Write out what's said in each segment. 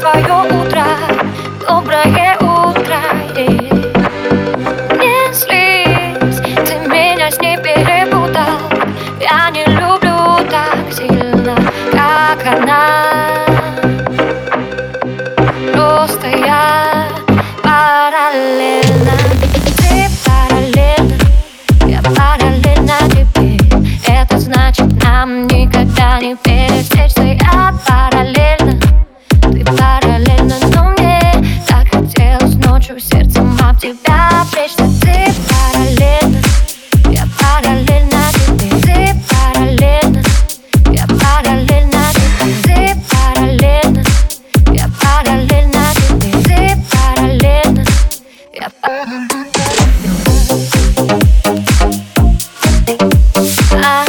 свое утро Доброе утро yeah. Не злись, ты меня с ней перепутал. Я не люблю так сильно, как она. Просто я параллельно. Ты параллельно, я параллельно тебе. Это значит нам никогда не пересечься тебя пречься Ты параллельно, я параллельно тебе Ты параллельно, я параллельно тебе Ты параллельно, я параллельно тебе Ты параллельно, я параллельно. А,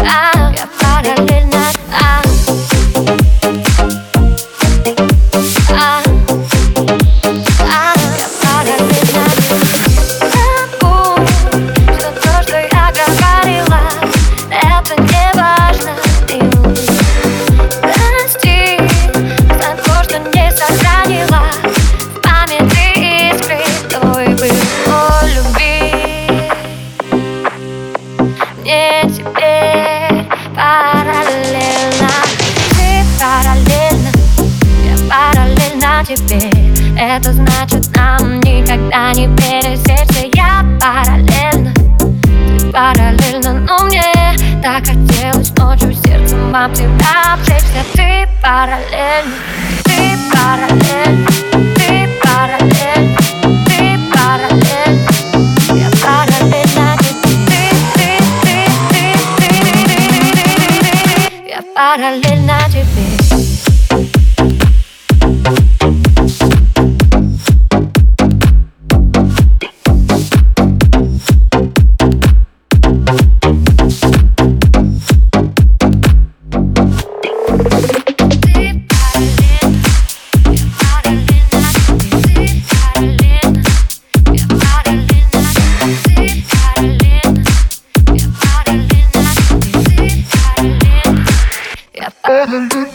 а, я параллельно тебе. Это значит нам никогда не пересечься. Я параллельно, ты параллельно Но мне так хотелось ночью сердцем обсегда Обжечься ты параллельно, ты параллельно Ты параллельно, ты параллельно Я параллельно тебе Ты, ты, ты, ты, ты, ты, ты, ты Я параллельно тебе Yeah.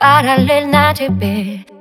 paralelna ciebie